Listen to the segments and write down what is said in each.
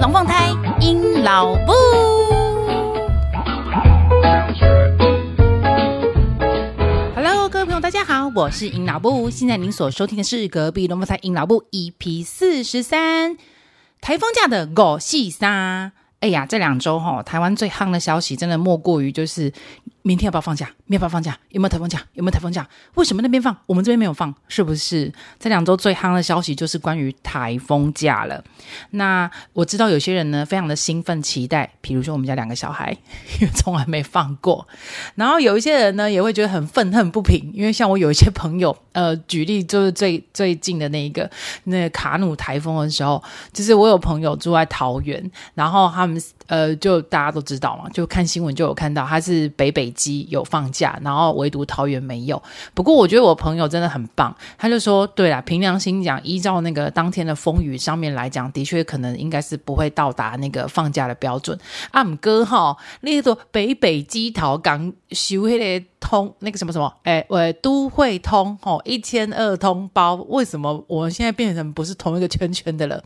龙凤胎鹰老布。Hello，各位朋友，大家好，我是鹰老布。现在您所收听的是隔壁龙凤胎鹰老布 EP 四十三，台风假的狗戏沙。哎呀，这两周哈，台湾最夯的消息，真的莫过于就是。明天要不要放假？明天要不要放假？有没有台风假？有没有台风假？为什么那边放，我们这边没有放？是不是？这两周最夯的消息就是关于台风假了。那我知道有些人呢，非常的兴奋期待，比如说我们家两个小孩，因为从来没放过。然后有一些人呢，也会觉得很愤恨不平，因为像我有一些朋友，呃，举例就是最最近的那一个那卡努台风的时候，就是我有朋友住在桃园，然后他们呃，就大家都知道嘛，就看新闻就有看到他是北北。机有放假，然后唯独桃园没有。不过我觉得我朋友真的很棒，他就说：“对啦，凭良心讲，依照那个当天的风雨上面来讲，的确可能应该是不会到达那个放假的标准。”阿姆哥哈，那个北北基桃港修那个通那个什么什么，哎，喂，都会通吼一千二通包，为什么我们现在变成不是同一个圈圈的了？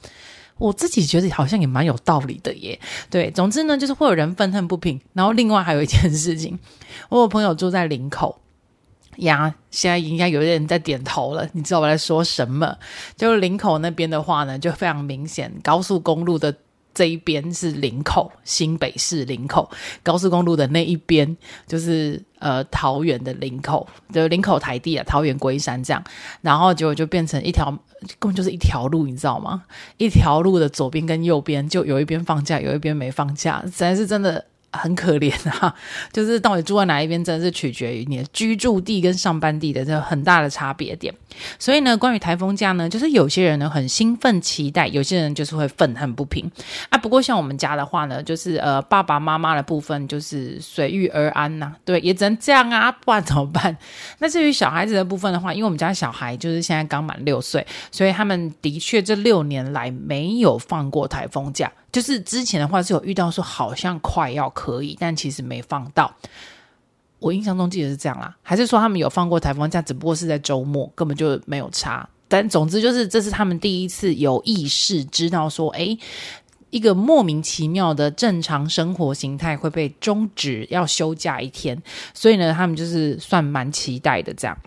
我自己觉得好像也蛮有道理的耶，对，总之呢，就是会有人愤恨不平。然后另外还有一件事情，我有朋友住在林口呀，现在应该有人在点头了，你知道我在说什么？就是林口那边的话呢，就非常明显，高速公路的。这一边是林口，新北市林口高速公路的那一边，就是呃桃园的林口，就林口台地啊，桃园龟山这样，然后结果就变成一条，根本就是一条路，你知道吗？一条路的左边跟右边，就有一边放假，有一边没放假，实在是真的。很可怜啊，就是到底住在哪一边，真的是取决于你的居住地跟上班地的这很大的差别点。所以呢，关于台风假呢，就是有些人呢很兴奋期待，有些人就是会愤恨不平啊。不过像我们家的话呢，就是呃爸爸妈妈的部分就是随遇而安呐、啊，对，也只能这样啊，不然怎么办？那至于小孩子的部分的话，因为我们家小孩就是现在刚满六岁，所以他们的确这六年来没有放过台风假。就是之前的话是有遇到说好像快要可以，但其实没放到。我印象中记得是这样啦，还是说他们有放过台风假，只不过是在周末，根本就没有差。但总之就是这是他们第一次有意识知道说，诶，一个莫名其妙的正常生活形态会被终止，要休假一天，所以呢，他们就是算蛮期待的这样。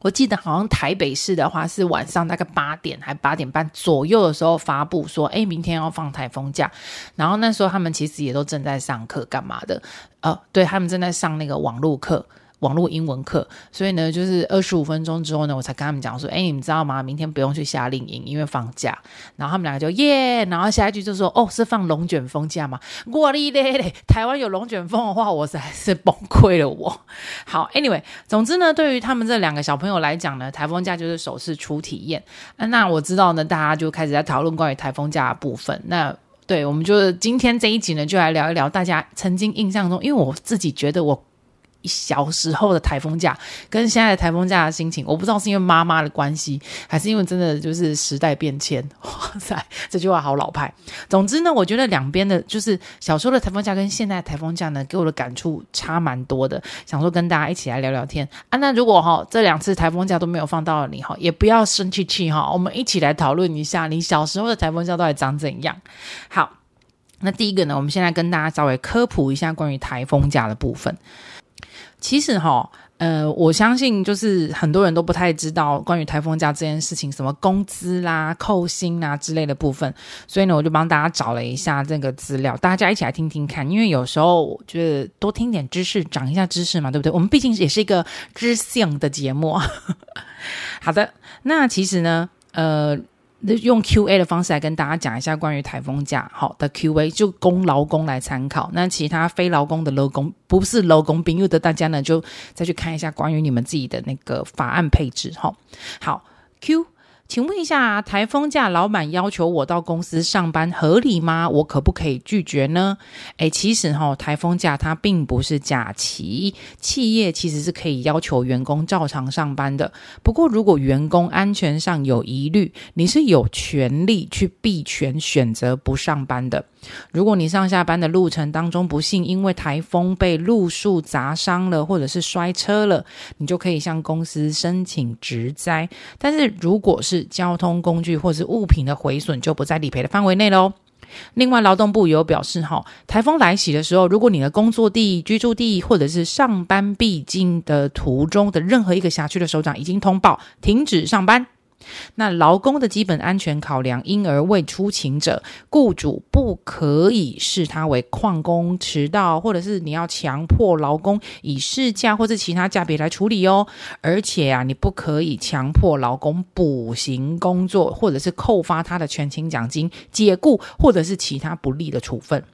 我记得好像台北市的话是晚上大概八点还八点半左右的时候发布说，哎，明天要放台风假。然后那时候他们其实也都正在上课干嘛的，哦，对，他们正在上那个网络课。网络英文课，所以呢，就是二十五分钟之后呢，我才跟他们讲说，哎，你们知道吗？明天不用去夏令营，因为放假。然后他们两个就耶，然后下一句就说，哦，是放龙卷风假吗？我哩咧咧，台湾有龙卷风的话，我实在是崩溃了我。好，anyway，总之呢，对于他们这两个小朋友来讲呢，台风假就是首次初体验。那我知道呢，大家就开始在讨论关于台风假的部分。那对，我们就今天这一集呢，就来聊一聊大家曾经印象中，因为我自己觉得我。小时候的台风假跟现在的台风假的心情，我不知道是因为妈妈的关系，还是因为真的就是时代变迁。哇塞，这句话好老派。总之呢，我觉得两边的，就是小时候的台风假跟现在台风假呢，给我的感触差蛮多的。想说跟大家一起来聊聊天啊。那如果哈这两次台风假都没有放到你哈，也不要生气气哈。我们一起来讨论一下，你小时候的台风假到底长怎样？好，那第一个呢，我们现在跟大家稍微科普一下关于台风假的部分。其实哈，呃，我相信就是很多人都不太知道关于台风假这件事情，什么工资啦、扣薪啊之类的部分，所以呢，我就帮大家找了一下这个资料，大家一起来听听看。因为有时候我觉得多听点知识，长一下知识嘛，对不对？我们毕竟也是一个知性的节目。好的，那其实呢，呃。用 Q&A 的方式来跟大家讲一下关于台风假好的 Q&A，就供劳工来参考。那其他非劳工的劳工，不是劳工朋友的大家呢，就再去看一下关于你们自己的那个法案配置。哈，好 Q。请问一下，台风假老板要求我到公司上班合理吗？我可不可以拒绝呢？诶，其实哈，台风假它并不是假期，企业其实是可以要求员工照常上班的。不过，如果员工安全上有疑虑，你是有权利去避权选择不上班的。如果你上下班的路程当中不幸因为台风被路树砸伤了，或者是摔车了，你就可以向公司申请职灾。但是如果是交通工具或是物品的毁损就不在理赔的范围内喽。另外，劳动部有表示，哈，台风来袭的时候，如果你的工作地、居住地或者是上班必经的途中的任何一个辖区的首长已经通报停止上班。那劳工的基本安全考量，因而未出勤者，雇主不可以视他为旷工迟到，或者是你要强迫劳工以事假或者其他假别来处理哦。而且啊，你不可以强迫劳工补行工作，或者是扣发他的全勤奖金、解雇或者是其他不利的处分。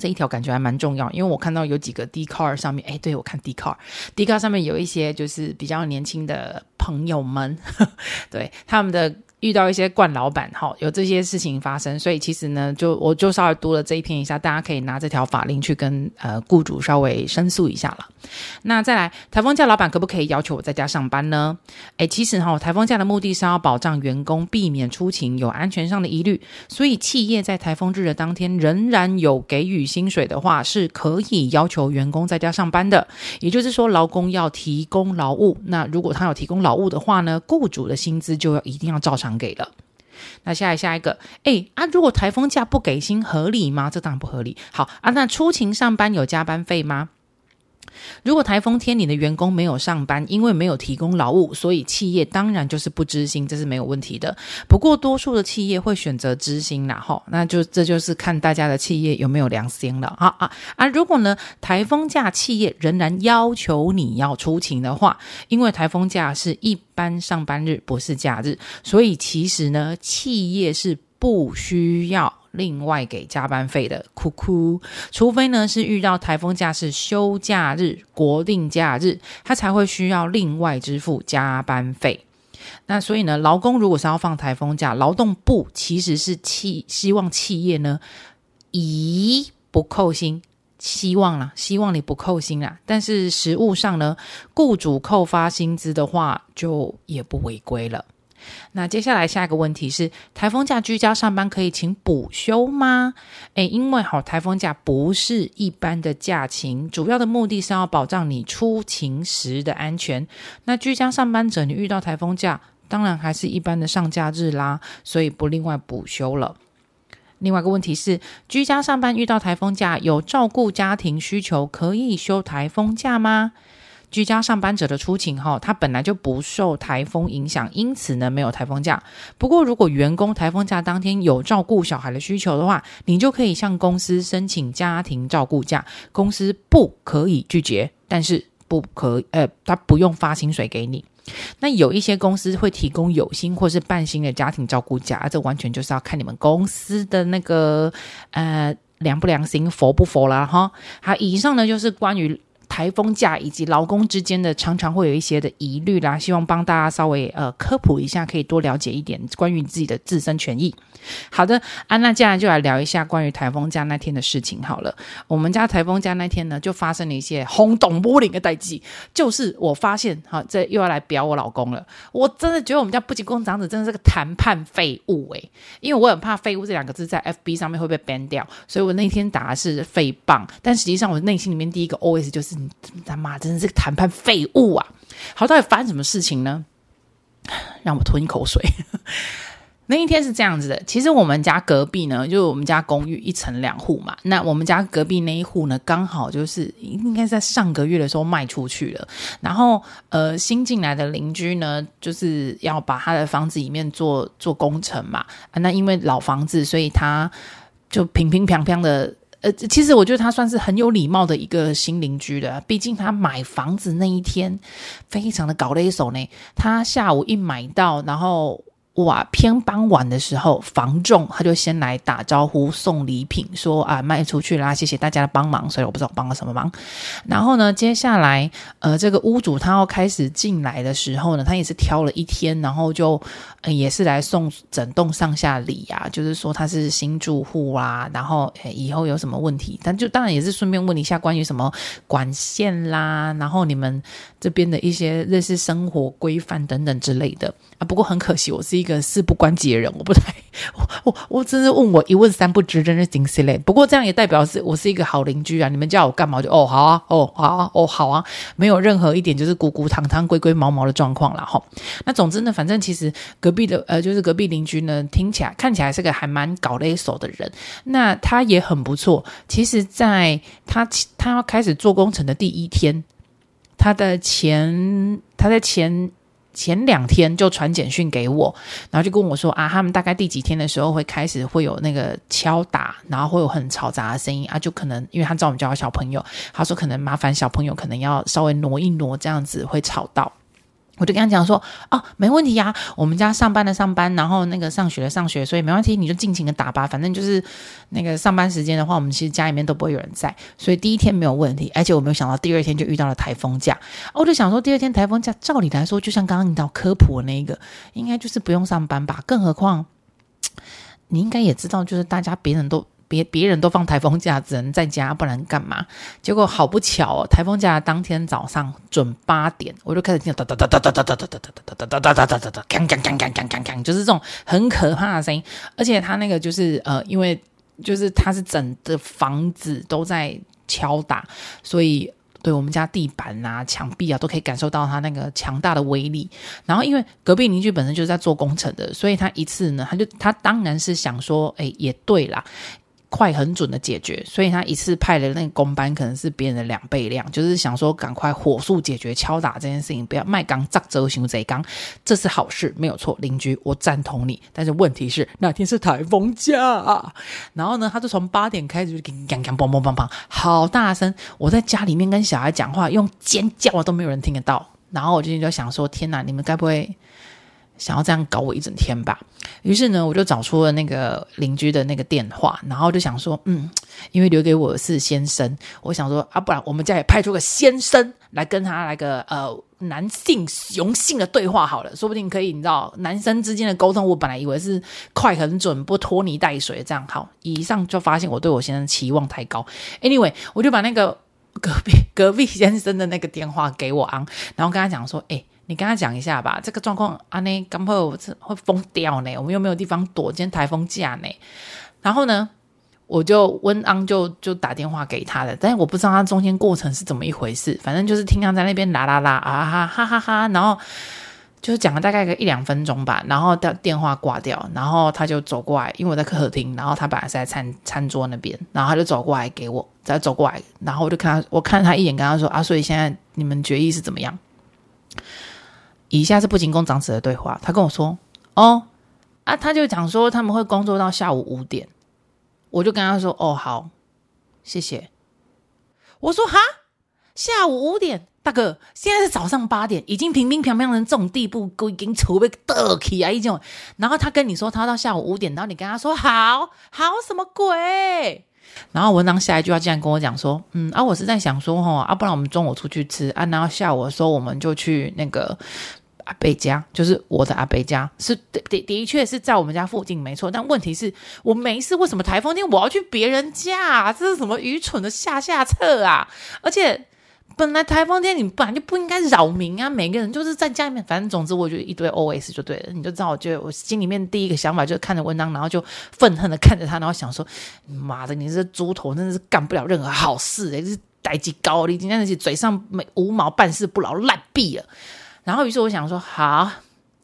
这一条感觉还蛮重要，因为我看到有几个 Dcard 上面，哎，对，我看 Dcard，Dcard 上面有一些就是比较年轻的朋友们，呵 对他们的。遇到一些惯老板，哈，有这些事情发生，所以其实呢，就我就稍微读了这一篇一下，大家可以拿这条法令去跟呃雇主稍微申诉一下了。那再来，台风假老板可不可以要求我在家上班呢？诶，其实哈，台风假的目的是要保障员工避免出勤有安全上的疑虑，所以企业在台风日的当天仍然有给予薪水的话，是可以要求员工在家上班的。也就是说，劳工要提供劳务，那如果他有提供劳务的话呢，雇主的薪资就要一定要照常。给了，那下来下一个，哎啊，如果台风假不给薪合理吗？这当然不合理。好啊，那出勤上班有加班费吗？如果台风天你的员工没有上班，因为没有提供劳务，所以企业当然就是不知薪，这是没有问题的。不过多数的企业会选择知薪啦，吼，那就这就是看大家的企业有没有良心了啊啊啊！如果呢台风假企业仍然要求你要出勤的话，因为台风假是一般上班日，不是假日，所以其实呢企业是不需要。另外给加班费的，哭哭，除非呢是遇到台风假是休假日、国定假日，他才会需要另外支付加班费。那所以呢，劳工如果是要放台风假，劳动部其实是企希望企业呢以不扣薪，希望啦，希望你不扣薪啦。但是实务上呢，雇主扣发薪资的话，就也不违规了。那接下来下一个问题是：台风假居家上班可以请补休吗？诶，因为好，台风假不是一般的假期，主要的目的是要保障你出勤时的安全。那居家上班者，你遇到台风假，当然还是一般的上假日啦，所以不另外补休了。另外一个问题是：居家上班遇到台风假，有照顾家庭需求，可以休台风假吗？居家上班者的出勤，哈，他本来就不受台风影响，因此呢，没有台风假。不过，如果员工台风假当天有照顾小孩的需求的话，你就可以向公司申请家庭照顾假，公司不可以拒绝，但是不可，呃，他不用发薪水给你。那有一些公司会提供有薪或是半薪的家庭照顾假，这完全就是要看你们公司的那个，呃，良不良心，佛不佛啦，哈。好，以上呢就是关于。台风假以及劳工之间的常常会有一些的疑虑啦，希望帮大家稍微呃科普一下，可以多了解一点关于你自己的自身权益。好的，啊，娜接下来就来聊一下关于台风假那天的事情好了。我们家台风假那天呢，就发生了一些轰动武林的代际，就是我发现，哈，这又要来表我老公了。我真的觉得我们家不仅工长子真的是个谈判废物诶、因为我很怕“废物”这两个字在 FB 上面会被 ban 掉，所以我那天打的是“废棒”，但实际上我内心里面第一个 OS 就是。他妈真的是个谈判废物啊！好，到底发生什么事情呢？让我吞一口水。那一天是这样子的，其实我们家隔壁呢，就我们家公寓一层两户嘛。那我们家隔壁那一户呢，刚好就是应该在上个月的时候卖出去了。然后呃，新进来的邻居呢，就是要把他的房子里面做做工程嘛。那因为老房子，所以他就平平平平的。呃，其实我觉得他算是很有礼貌的一个新邻居的，毕竟他买房子那一天非常的搞了一手呢。他下午一买到，然后。哇，偏傍晚的时候，房仲他就先来打招呼送礼品，说啊卖出去啦，谢谢大家的帮忙。所以我不知道帮了什么忙。然后呢，接下来呃这个屋主他要开始进来的时候呢，他也是挑了一天，然后就、呃、也是来送整栋上下礼啊，就是说他是新住户啊，然后以后有什么问题，他就当然也是顺便问一下关于什么管线啦，然后你们这边的一些类似生活规范等等之类的啊。不过很可惜，我是。一个事不关己的人，我不太，我我，我真是问我一问三不知，真是惊死嘞。不过这样也代表是我是一个好邻居啊！你们叫我干嘛就哦好啊，哦好啊，哦好啊，没有任何一点就是鼓鼓堂堂、龟龟毛毛的状况了哈。那总之呢，反正其实隔壁的呃，就是隔壁邻居呢，听起来看起来是个还蛮搞勒手的人。那他也很不错。其实，在他他要开始做工程的第一天，他的前他在前。前两天就传简讯给我，然后就跟我说啊，他们大概第几天的时候会开始会有那个敲打，然后会有很嘈杂的声音啊，就可能因为他知道我们家有小朋友，他说可能麻烦小朋友可能要稍微挪一挪，这样子会吵到。我就跟他讲说，哦，没问题呀，我们家上班的上班，然后那个上学的上学，所以没问题，你就尽情的打吧。反正就是那个上班时间的话，我们其实家里面都不会有人在，所以第一天没有问题。而且我没有想到第二天就遇到了台风假，我就想说第二天台风假，照理来说，就像刚刚你到科普的那个，应该就是不用上班吧？更何况你应该也知道，就是大家别人都。别别人都放台风假，只能在家，不然干嘛？结果好不巧哦，台风假当天早上准八点，我就开始听到哒哒哒哒哒哒哒哒哒哒哒哒哒哒哒哒哒哒，锵锵锵锵锵锵锵，就是这种很可怕的声音。而且它那个就是呃，因为就是它是整的房子都在敲打，所以。对我们家地板啊、墙壁啊，都可以感受到它那个强大的威力。然后，因为隔壁邻居本身就是在做工程的，所以他一次呢，他就他当然是想说，哎，也对啦。快很准的解决，所以他一次派的那个工班可能是别人的两倍量，就是想说赶快火速解决敲打这件事情，不要卖钢砸折行贼钢，这是好事，没有错。邻居，我赞同你，但是问题是那天是台风假啊，然后呢，他就从八点开始就给你砰砰砰砰砰砰，好大声，我在家里面跟小孩讲话用尖叫都没有人听得到，然后我今天就想说，天哪，你们该不会？想要这样搞我一整天吧，于是呢，我就找出了那个邻居的那个电话，然后就想说，嗯，因为留给我是先生，我想说啊，不然我们家也派出个先生来跟他来个呃男性雄性的对话好了，说不定可以，你知道，男生之间的沟通，我本来以为是快很准，不拖泥带水这样好，以上就发现我对我先生期望太高，anyway，我就把那个隔壁隔壁先生的那个电话给我昂，然后跟他讲说，哎。你跟他讲一下吧，这个状况啊，那刚好会疯掉呢，我们又没有地方躲，今天台风假呢。然后呢，我就温安就就打电话给他的，但是我不知道他中间过程是怎么一回事，反正就是听他在那边啦啦啦啊哈哈哈哈，然后就讲了大概个一两分钟吧，然后电电话挂掉，然后他就走过来，因为我在客厅，然后他本来是在餐餐桌那边，然后他就走过来给我，再走过来，然后我就看他，我看他一眼，跟他说啊，所以现在你们决议是怎么样？以下是不仅工长子的对话，他跟我说：“哦，啊，他就讲说他们会工作到下午五点。”我就跟他说：“哦，好，谢谢。”我说：“哈，下午五点，大哥，现在是早上八点，已经平平平平成这种地步，已经筹备得起啊，一种。然后他跟你说他到下午五点，然后你跟他说好好什么鬼？”然后文章下一句话竟然跟我讲说，嗯啊，我是在想说，哈啊，不然我们中午出去吃啊，然后下午的时候我们就去那个阿伯家，就是我的阿伯家，是的的确是在我们家附近，没错。但问题是我没事，为什么台风天我要去别人家？这是什么愚蠢的下下策啊！而且。本来台风天你本来就不应该扰民啊！每个人就是在家里面，反正总之我觉得一堆 OS 就对了，你就知道，我觉得我心里面第一个想法就是看着文章，然后就愤恨的看着他，然后想说：妈的，你这猪头真的是干不了任何好事，欸，诶，是代志高你今天那些嘴上没无毛，办事不牢，烂毙了。然后于是我想说，好。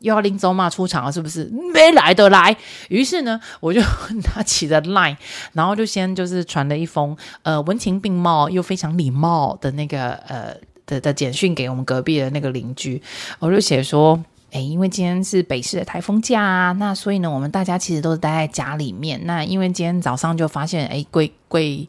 又要拎走骂出场了，是不是？没来得来。于是呢，我就 拿起的 Line，然后就先就是传了一封呃文情并茂又非常礼貌的那个呃的的简讯给我们隔壁的那个邻居。我就写说，诶，因为今天是北市的台风假，那所以呢，我们大家其实都是待在家里面。那因为今天早上就发现，诶，贵贵。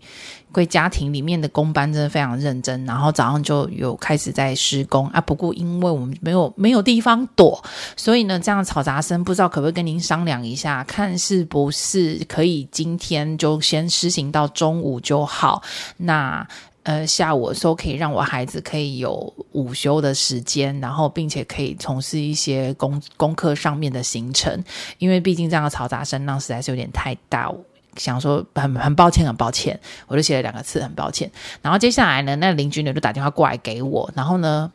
贵家庭里面的工班真的非常认真，然后早上就有开始在施工啊。不过因为我们没有没有地方躲，所以呢，这样吵杂声不知道可不可以跟您商量一下，看是不是可以今天就先施行到中午就好。那呃下午的时候可以让我孩子可以有午休的时间，然后并且可以从事一些功功课上面的行程，因为毕竟这样的嘈杂声浪实在是有点太大。想说很很抱歉，很抱歉，我就写了两个字，很抱歉。然后接下来呢，那邻居呢就打电话过来给我，然后呢，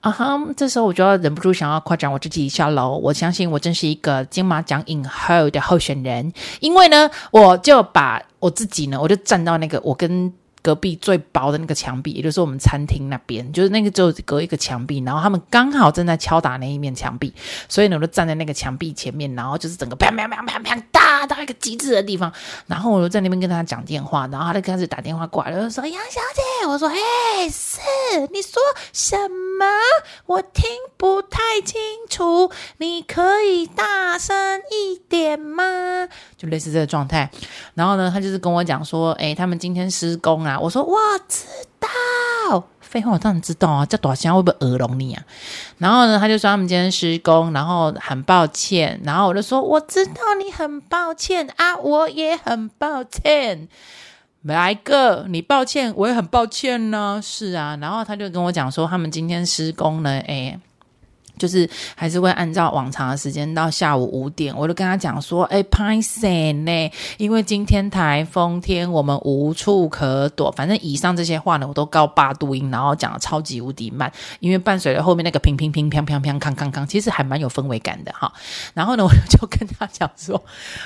啊哈！这时候我就要忍不住想要夸奖我自己一下喽。我相信我真是一个金马奖影后的候选人，因为呢，我就把我自己呢，我就站到那个我跟。隔壁最薄的那个墙壁，也就是我们餐厅那边，就是那个就隔一个墙壁，然后他们刚好正在敲打那一面墙壁，所以呢，我就站在那个墙壁前面，然后就是整个砰砰砰砰砰到一个极致的地方，然后我就在那边跟他讲电话，然后他就开始打电话过来了，就说：“杨小姐，我说，嘿，是你说什么？我听不太清楚，你可以大声一点吗？”就类似这个状态，然后呢，他就是跟我讲说：“哎，他们今天施工啊。”我说我知道，废话我当然知道啊，这大声会不会耳聋你啊？然后呢，他就说他们今天施工，然后很抱歉，然后我就说我知道你很抱歉啊，我也很抱歉，来个你抱歉，我也很抱歉呢，是啊，然后他就跟我讲说他们今天施工呢，诶就是还是会按照往常的时间到下午五点，我就跟他讲说，哎，歹势呢，因为今天台风天，我们无处可躲。反正以上这些话呢，我都高八度音，然后讲的超级无敌慢，因为伴随着后面那个乒乒乒乒乒乒康康康，其实还蛮有氛围感的哈。然后呢，我就跟他讲说，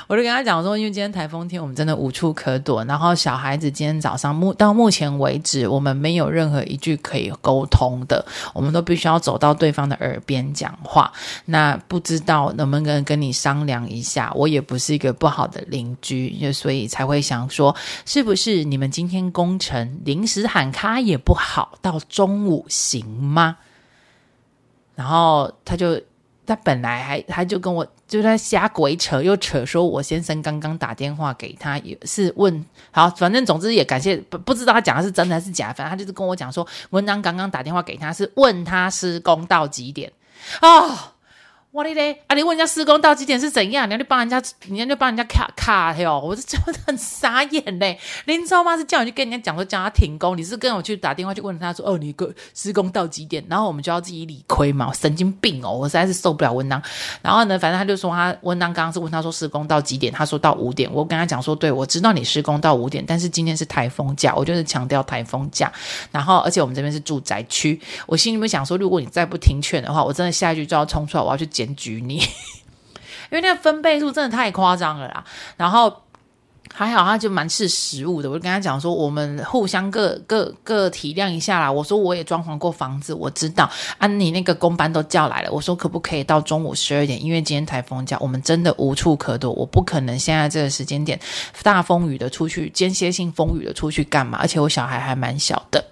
我就跟他讲说，因为今天台风天，我们真的无处可躲。然后小孩子今天早上目到目前为止，我们没有任何一句可以沟通的，我们都必须要走到对方的耳边边。讲话，那不知道能不能跟你商量一下？我也不是一个不好的邻居，所以才会想说，是不是你们今天工程临时喊卡也不好，到中午行吗？然后他就，他本来还他就跟我就在瞎鬼扯，又扯说我先生刚刚打电话给他，也是问好，反正总之也感谢，不不知道他讲的是真的还是假，反正他就是跟我讲说，文章刚刚打电话给他是问他施工到几点。啊！我的嘞！啊，你问人家施工到几点是怎样？你要去帮人家，人家就帮人家卡卡哟！我是真的很傻眼嘞！林超妈是叫你去跟人家讲说叫他停工，你是跟我去打电话去问他说哦，你个施工到几点？然后我们就要自己理亏嘛！神经病哦！我实在是受不了文当。然后呢，反正他就说他文当刚刚是问他说施工到几点？他说到五点。我跟他讲说，对，我知道你施工到五点，但是今天是台风假，我就是强调台风假。然后而且我们这边是住宅区，我心里面想说，如果你再不听劝的话，我真的下一句就要冲出来，我要去检举你，因为那个分贝数真的太夸张了啦。然后还好，他就蛮识时务的。我就跟他讲说，我们互相各各各体谅一下啦。我说我也装潢过房子，我知道啊。你那个工班都叫来了，我说可不可以到中午十二点？因为今天台风假，我们真的无处可躲，我不可能现在这个时间点大风雨的出去，间歇性风雨的出去干嘛？而且我小孩还蛮小的。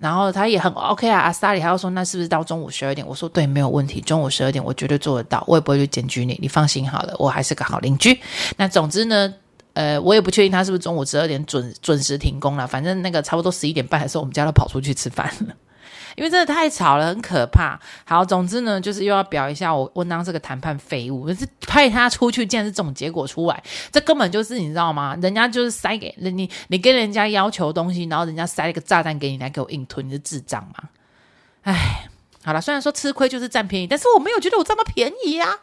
然后他也很 OK 啊，阿萨里还要说，那是不是到中午十二点？我说对，没有问题，中午十二点我绝对做得到，我也不会去检举你，你放心好了，我还是个好邻居。那总之呢，呃，我也不确定他是不是中午十二点准准时停工了，反正那个差不多十一点半的时候，我们家都跑出去吃饭了。因为真的太吵了，很可怕。好，总之呢，就是又要表一下我温当这个谈判废物，是派他出去，竟然是这种结果出来，这根本就是你知道吗？人家就是塞给你，你跟人家要求东西，然后人家塞了个炸弹给你，来给我硬吞，你是智障吗？哎，好了，虽然说吃亏就是占便宜，但是我没有觉得我这么便宜呀、啊。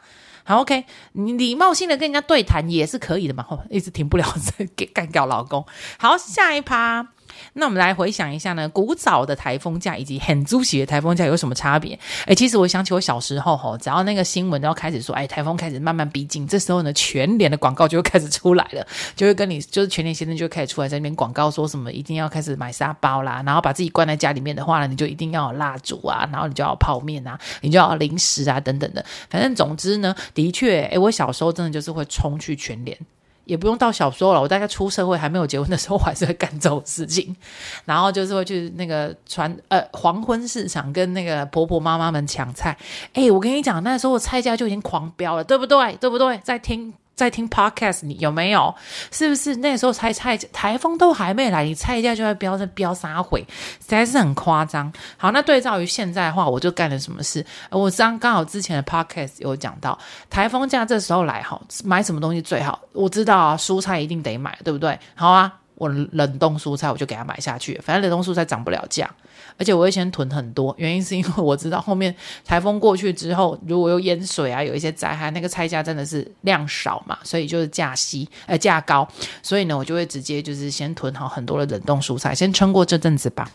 好，OK，你礼貌性的跟人家对谈也是可以的嘛。哦、一直停不了，给干掉老公。好，下一趴。那我们来回想一下呢，古早的台风假以及很猪喜的台风假有什么差别？诶，其实我想起我小时候吼，只要那个新闻都要开始说，哎，台风开始慢慢逼近，这时候呢，全联的广告就会开始出来了，就会跟你就是全联先生就开始出来在那边广告，说什么一定要开始买沙包啦，然后把自己关在家里面的话呢，你就一定要有蜡烛啊，然后你就要泡面啊，你就要零食啊等等的，反正总之呢，的确，诶，我小时候真的就是会冲去全联。也不用到小时候了，我大概出社会还没有结婚的时候，我还是会干这种事情，然后就是会去那个传呃黄昏市场跟那个婆婆妈妈们抢菜。诶，我跟你讲，那时候菜价就已经狂飙了，对不对？对不对？在听。在听 podcast，你有没有？是不是那时候才菜台风都还没来，你菜价就在飙在飙三毁，实在是很夸张。好，那对照于现在的话，我就干了什么事？我刚刚好之前的 podcast 有讲到，台风假这时候来哈，买什么东西最好？我知道啊，蔬菜一定得买，对不对？好啊。我冷冻蔬菜我就给他买下去，反正冷冻蔬菜涨不了价，而且我会先囤很多，原因是因为我知道后面台风过去之后，如果有淹水啊，有一些灾害，那个菜价真的是量少嘛，所以就是价稀，呃，价高，所以呢，我就会直接就是先囤好很多的冷冻蔬菜，先撑过这阵子吧。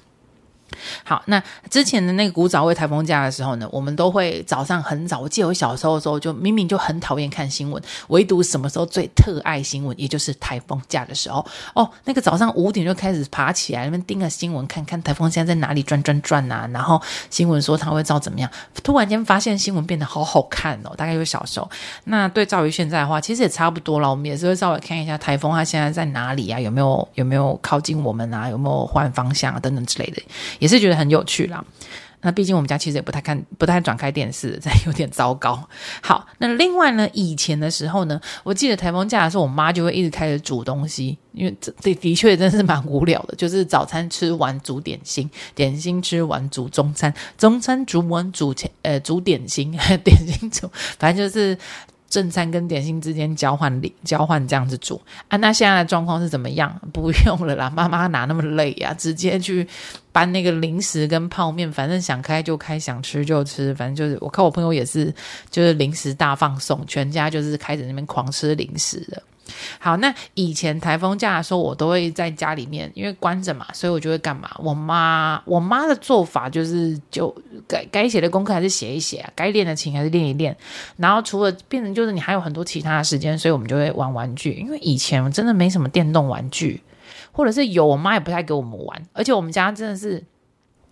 好，那之前的那个古早味台风假的时候呢，我们都会早上很早。我记得我小时候的时候，就明明就很讨厌看新闻，唯独什么时候最特爱新闻，也就是台风假的时候。哦，那个早上五点就开始爬起来，那边盯着新闻，看看台风现在在哪里转转转啊。然后新闻说它会照怎么样，突然间发现新闻变得好好看哦。大概就是小时候。那对照于现在的话，其实也差不多了。我们也是会稍微看一下台风它现在在哪里啊，有没有有没有靠近我们啊，有没有换方向啊等等之类的，也是觉得很有趣啦。那毕竟我们家其实也不太看，不太转开电视，这有点糟糕。好，那另外呢，以前的时候呢，我记得台风假的时候，我妈就会一直开始煮东西，因为这的的确真是蛮无聊的，就是早餐吃完煮点心，点心吃完煮中餐，中餐煮完煮前呃煮点心，点心煮，反正就是。正餐跟点心之间交换交换这样子煮啊，那现在的状况是怎么样？不用了啦，妈妈哪那么累呀？直接去搬那个零食跟泡面，反正想开就开，想吃就吃，反正就是我看我朋友也是，就是零食大放送，全家就是开始那边狂吃零食的。好，那以前台风假的时候，我都会在家里面，因为关着嘛，所以我就会干嘛？我妈，我妈的做法就是，就该该写的功课还是写一写啊，该练的琴还是练一练。然后除了变成就是你还有很多其他的时间，所以我们就会玩玩具。因为以前真的没什么电动玩具，或者是有，我妈也不太给我们玩，而且我们家真的是。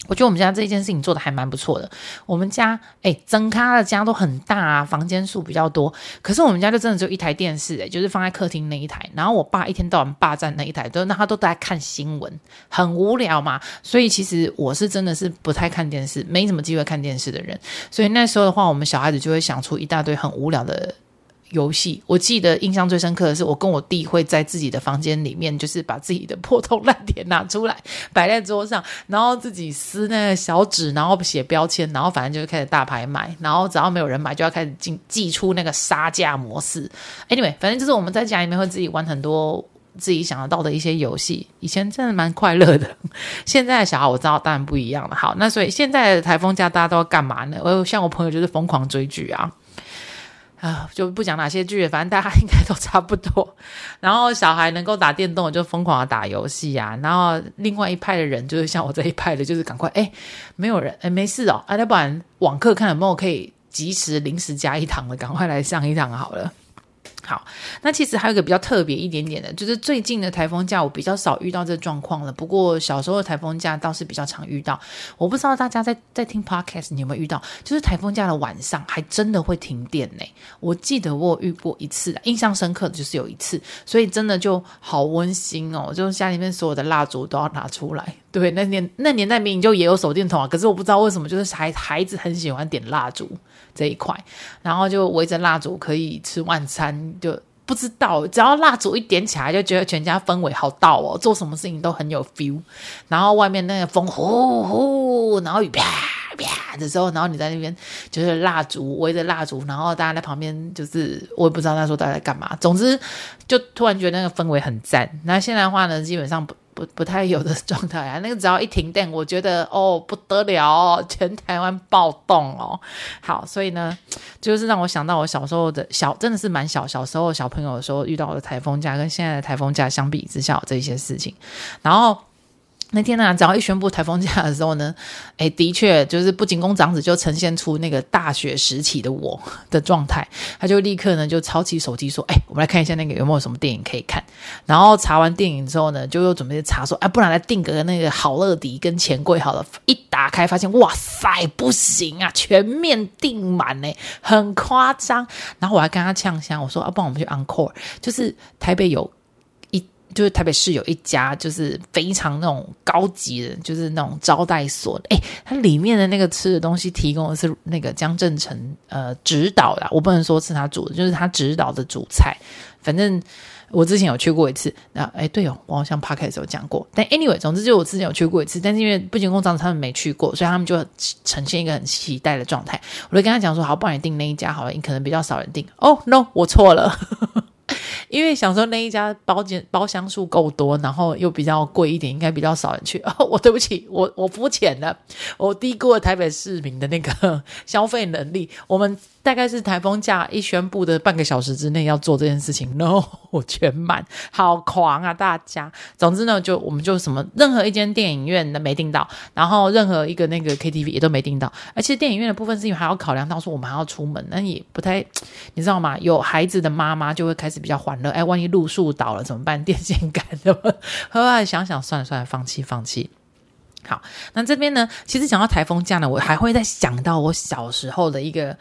我觉得我们家这一件事情做得还蛮不错的。我们家哎，整咖的家都很大啊，房间数比较多。可是我们家就真的只有一台电视，哎，就是放在客厅那一台。然后我爸一天到晚霸占那一台，都那他都在看新闻，很无聊嘛。所以其实我是真的是不太看电视，没什么机会看电视的人。所以那时候的话，我们小孩子就会想出一大堆很无聊的。游戏，我记得印象最深刻的是，我跟我弟会在自己的房间里面，就是把自己的破铜烂铁拿出来摆在桌上，然后自己撕那个小纸，然后写标签，然后反正就是开始大拍卖，然后只要没有人买，就要开始进祭出那个杀价模式。Anyway，反正就是我们在家里面会自己玩很多自己想得到的一些游戏，以前真的蛮快乐的。现在的小孩我知道当然不一样了。好，那所以现在的台风假大家都要干嘛呢？我像我朋友就是疯狂追剧啊。啊，就不讲哪些剧，反正大家应该都差不多。然后小孩能够打电动，就疯狂的打游戏啊。然后另外一派的人，就是像我这一派的，就是赶快哎，没有人哎，没事哦，啊，要不然网课看有没有可以及时临时加一堂的，赶快来上一堂好了。好，那其实还有一个比较特别一点点的，就是最近的台风假我比较少遇到这状况了。不过小时候的台风假倒是比较常遇到。我不知道大家在在听 podcast 你有没有遇到，就是台风假的晚上还真的会停电呢。我记得我遇过一次，印象深刻的就是有一次，所以真的就好温馨哦，就是家里面所有的蜡烛都要拿出来。对，那年那年代明明就也有手电筒啊，可是我不知道为什么，就是孩孩子很喜欢点蜡烛这一块，然后就围着蜡烛可以吃晚餐，就不知道只要蜡烛一点起来，就觉得全家氛围好到哦，做什么事情都很有 feel。然后外面那个风呼呼，然后雨啪啪的时候，然后你在那边就是蜡烛围着蜡烛，然后大家在旁边就是我也不知道那时候大家在干嘛，总之就突然觉得那个氛围很赞。那现在的话呢，基本上不。不不太有的状态啊，那个只要一停电，我觉得哦不得了，全台湾暴动哦。好，所以呢，就是让我想到我小时候的小，真的是蛮小小时候小朋友的时候遇到的台风假，跟现在的台风假相比之下，这些事情，然后。那天呢、啊，只要一宣布台风假的时候呢，诶，的确就是不仅宫长子就呈现出那个大学时期的我的状态，他就立刻呢就抄起手机说：“哎，我们来看一下那个有没有什么电影可以看。”然后查完电影之后呢，就又准备查说：“哎，不然来订个那个好乐迪跟钱柜好了。”一打开发现，哇塞，不行啊，全面订满呢，很夸张。然后我还跟他呛声，我说：“啊，不然我们去 Encore，就是台北有。”就是台北市有一家，就是非常那种高级的，就是那种招待所。诶，它里面的那个吃的东西提供的是那个江正成呃指导的，我不能说是他煮的，就是他指导的主菜。反正我之前有去过一次。那诶，对哦，我好像 p o d c a s 有讲过。但 anyway，总之就我之前有去过一次，但是因为不仅工长他们没去过，所以他们就呈现一个很期待的状态。我就跟他讲说，好，不然你订那一家好了，你可能比较少人订。哦，no，我错了。因为想说那一家包间包厢数够多，然后又比较贵一点，应该比较少人去。哦，我对不起，我我肤浅了，我低估了台北市民的那个 消费能力。我们。大概是台风假一宣布的半个小时之内要做这件事情，no，我全满，好狂啊大家。总之呢，就我们就什么任何一间电影院都没订到，然后任何一个那个 KTV 也都没订到。而且电影院的部分是因为还要考量到说我们还要出门，那也不太，你知道吗？有孩子的妈妈就会开始比较欢乐，哎，万一路树倒了怎么办？电线杆怎么？后来想想算了算了，放弃放弃。好，那这边呢，其实讲到台风假呢，我还会再想到我小时候的一个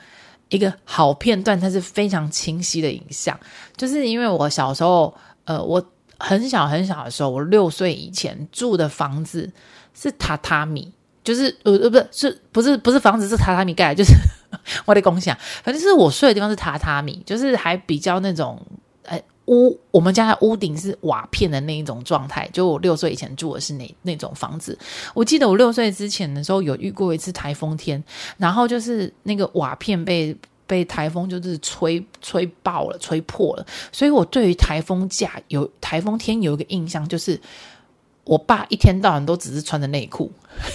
一个好片段，它是非常清晰的影像，就是因为我小时候，呃，我很小很小的时候，我六岁以前住的房子是榻榻米，就是呃呃不是是不是不是房子是榻榻米盖，就是 我的共享，反正是我睡的地方是榻榻米，就是还比较那种。屋，我们家的屋顶是瓦片的那一种状态，就我六岁以前住的是那那种房子。我记得我六岁之前的时候有遇过一次台风天，然后就是那个瓦片被被台风就是吹吹爆了、吹破了，所以我对于台风假有台风天有一个印象就是。我爸一天到晚都只是穿着内裤，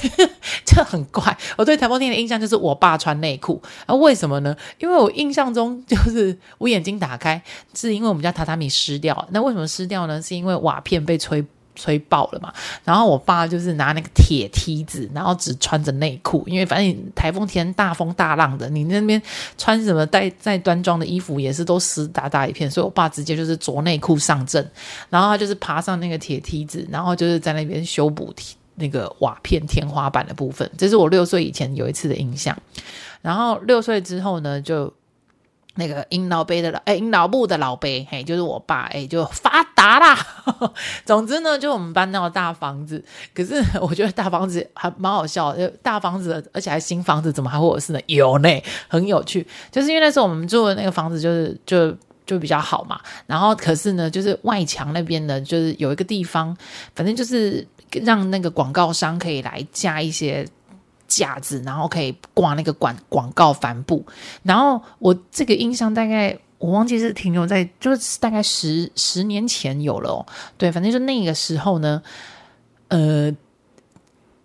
这很怪。我对台风天的印象就是我爸穿内裤，啊，为什么呢？因为我印象中就是我眼睛打开，是因为我们家榻榻米湿掉。那为什么湿掉呢？是因为瓦片被吹。吹爆了嘛，然后我爸就是拿那个铁梯子，然后只穿着内裤，因为反正台风天大风大浪的，你那边穿什么带再端庄的衣服也是都湿哒哒一片，所以我爸直接就是着内裤上阵，然后他就是爬上那个铁梯子，然后就是在那边修补那个瓦片天花板的部分，这是我六岁以前有一次的印象，然后六岁之后呢就。那个阴老辈的老哎，阴老部的老辈，嘿，就是我爸，哎，就发达啦。总之呢，就我们搬到大房子。可是 我觉得大房子还蛮好笑的，大房子而且还新房子，怎么还会有事呢？有呢，很有趣。就是因为那时候我们住的那个房子，就是就就比较好嘛。然后可是呢，就是外墙那边呢，就是有一个地方，反正就是让那个广告商可以来加一些。架子，然后可以挂那个广广告帆布。然后我这个印象大概我忘记是停留在，就是大概十十年前有了哦。对，反正就那个时候呢，呃，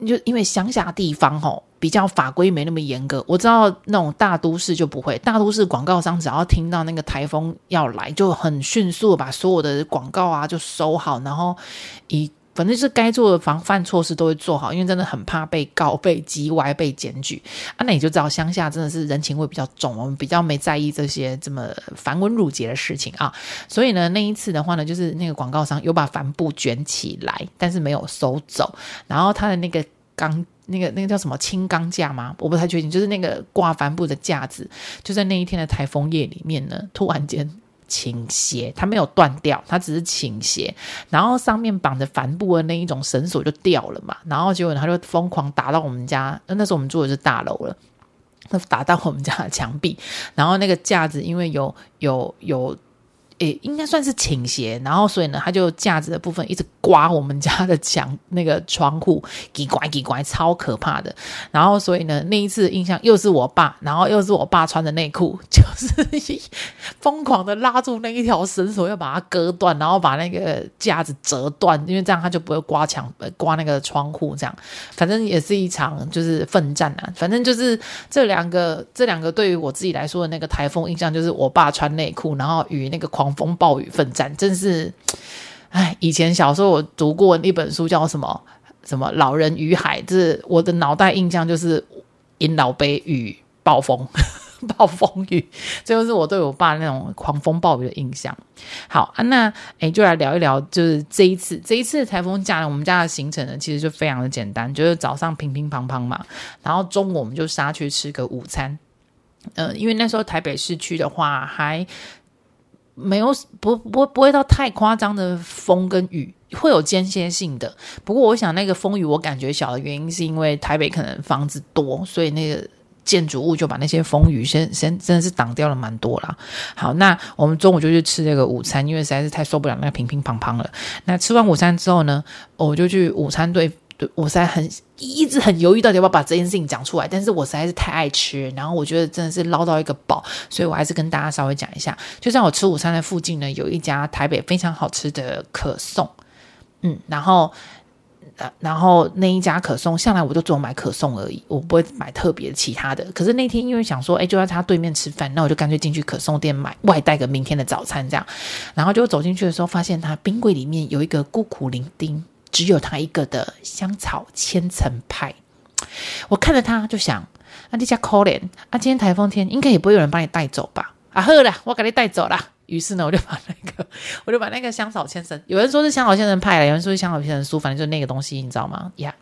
就因为乡下地方、哦、比较法规没那么严格。我知道那种大都市就不会，大都市广告商只要听到那个台风要来，就很迅速把所有的广告啊就收好，然后以。反正就是该做的防范措施都会做好，因为真的很怕被告、被叽歪、被检举啊。那你就知道乡下真的是人情味比较重，我们比较没在意这些这么繁文缛节的事情啊。所以呢，那一次的话呢，就是那个广告商有把帆布卷起来，但是没有收走。然后他的那个钢，那个那个叫什么轻钢架吗？我不太确定，就是那个挂帆布的架子，就在那一天的台风夜里面呢，突然间。倾斜，它没有断掉，它只是倾斜，然后上面绑着帆布的那一种绳索就掉了嘛，然后结果它就疯狂打到我们家，那时候我们住的是大楼了，它打到我们家的墙壁，然后那个架子因为有有有。诶，应该算是倾斜，然后所以呢，他就架子的部分一直刮我们家的墙，那个窗户，叽呱叽呱，超可怕的。然后所以呢，那一次印象又是我爸，然后又是我爸穿的内裤，就是疯狂的拉住那一条绳索，要把它割断，然后把那个架子折断，因为这样他就不会刮墙，刮那个窗户。这样，反正也是一场就是奋战啊。反正就是这两个，这两个对于我自己来说的那个台风印象，就是我爸穿内裤，然后与那个狂。狂风暴雨奋战，真是，哎，以前小时候我读过一本书，叫什么什么《老人与海》，这我的脑袋印象就是阴老杯与暴风 暴风雨，这就是我对我爸那种狂风暴雨的印象。好啊，那哎，就来聊一聊，就是这一次这一次台风假呢，我们家的行程呢，其实就非常的简单，就是早上乒乒乓乓嘛，然后中午我们就杀去吃个午餐。呃，因为那时候台北市区的话还。没有不不不会到太夸张的风跟雨，会有间歇性的。不过我想那个风雨我感觉小的原因，是因为台北可能房子多，所以那个建筑物就把那些风雨先先真的是挡掉了蛮多啦。好，那我们中午就去吃这个午餐，因为实在是太受不了那个乒乒乓乓了。那吃完午餐之后呢，我就去午餐队。对，我实在很一直很犹豫，到底要不要把这件事情讲出来。但是我实在是太爱吃，然后我觉得真的是捞到一个宝，所以我还是跟大家稍微讲一下。就像我吃午餐的附近呢，有一家台北非常好吃的可颂，嗯，然后然后那一家可颂，向来我就只买可颂而已，我不会买特别其他的。可是那天因为想说，哎，就在他对面吃饭，那我就干脆进去可颂店买外带个明天的早餐这样。然后就走进去的时候，发现他冰柜里面有一个孤苦伶仃，只有他一个的香草千层派。我看着他就想，啊，这家 Colin，啊，今天台风天，应该也不会有人把你带走吧？啊，好了，我给你带走了。于是呢，我就把那个，我就把那个香草千层，有人说是香草千层派了，有人说是香草千层酥，反正就那个东西，你知道吗？呀、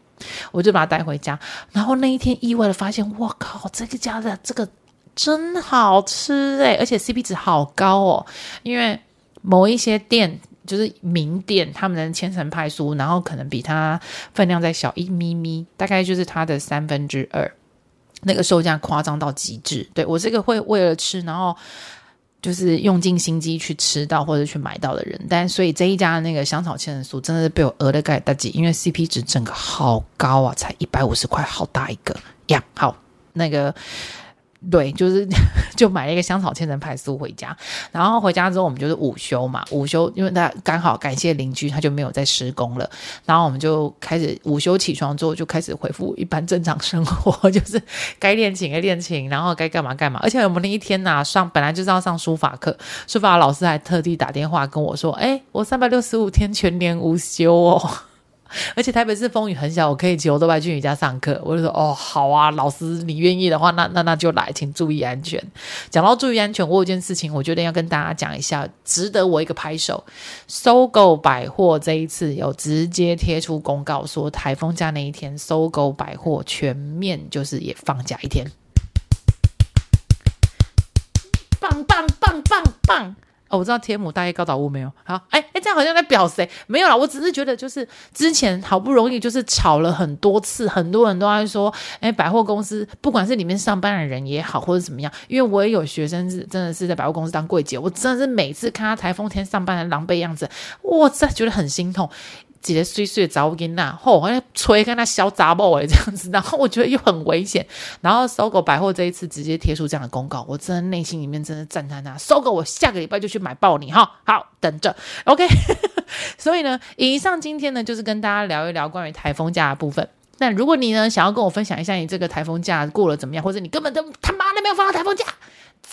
我就把它带回家。然后那一天意外的发现，我靠，这个家的这个真好吃诶，而且 CP 值好高哦。因为某一些店就是名店，他们的千层派酥，然后可能比它分量再小一咪咪，大概就是它的三分之二，那个售价夸张到极致。对，我这个会为了吃，然后。就是用尽心机去吃到或者去买到的人，但所以这一家那个香草千层酥真的是被我讹的盖大吉，因为 CP 值整个好高啊，才一百五十块，好大一个呀，好那个。对，就是 就买了一个香草千层派酥回家，然后回家之后我们就是午休嘛，午休因为他刚好感谢邻居，他就没有再施工了，然后我们就开始午休起床之后就开始恢复一般正常生活，就是该练琴的练琴，然后该干嘛干嘛，而且我们那一天呐、啊、上本来就是要上书法课，书法老师还特地打电话跟我说，哎，我三百六十五天全年无休哦。而且台北市风雨很小，我可以骑欧兜拜去你家上课。我就说哦，好啊，老师，你愿意的话，那那那就来，请注意安全。讲到注意安全，我有件事情，我觉得要跟大家讲一下，值得我一个拍手。搜狗百货这一次有直接贴出公告，说台风假那一天搜狗百货全面就是也放假一天，棒棒棒棒棒！我知道天母大业高岛屋没有好，哎哎，这样好像在表谁？没有啦，我只是觉得就是之前好不容易就是吵了很多次，很多人都在说，哎，百货公司不管是里面上班的人也好，或者怎么样，因为我也有学生是真的是在百货公司当柜姐，我真的是每次看他台风天上班的狼狈样子，哇塞，觉得很心痛。几个碎碎杂物给那，吼，好像吹跟他小杂毛诶这样子，然后我觉得又很危险，然后搜狗百货这一次直接贴出这样的公告，我真的内心里面真的赞叹他搜狗我下个礼拜就去买爆你哈，好等着，OK，所以呢，以上今天呢就是跟大家聊一聊关于台风假的部分。那如果你呢想要跟我分享一下你这个台风假过了怎么样，或者你根本都他妈的没有放到台风假。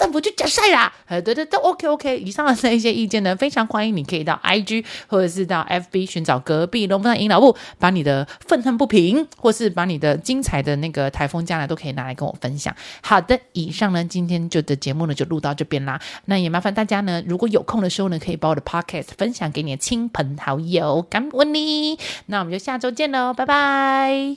政府就假赛啦，呃，对对都，OK OK。以上的这一些意见呢，非常欢迎你可以到 IG 或者是到 FB 寻找隔壁龙凤胎阴老木，把你的愤恨不平，或是把你的精彩的那个台风将来，都可以拿来跟我分享。好的，以上呢，今天就的节目呢就录到这边啦。那也麻烦大家呢，如果有空的时候呢，可以把我的 Podcast 分享给你的亲朋好友，感恩你。那我们就下周见喽，拜拜。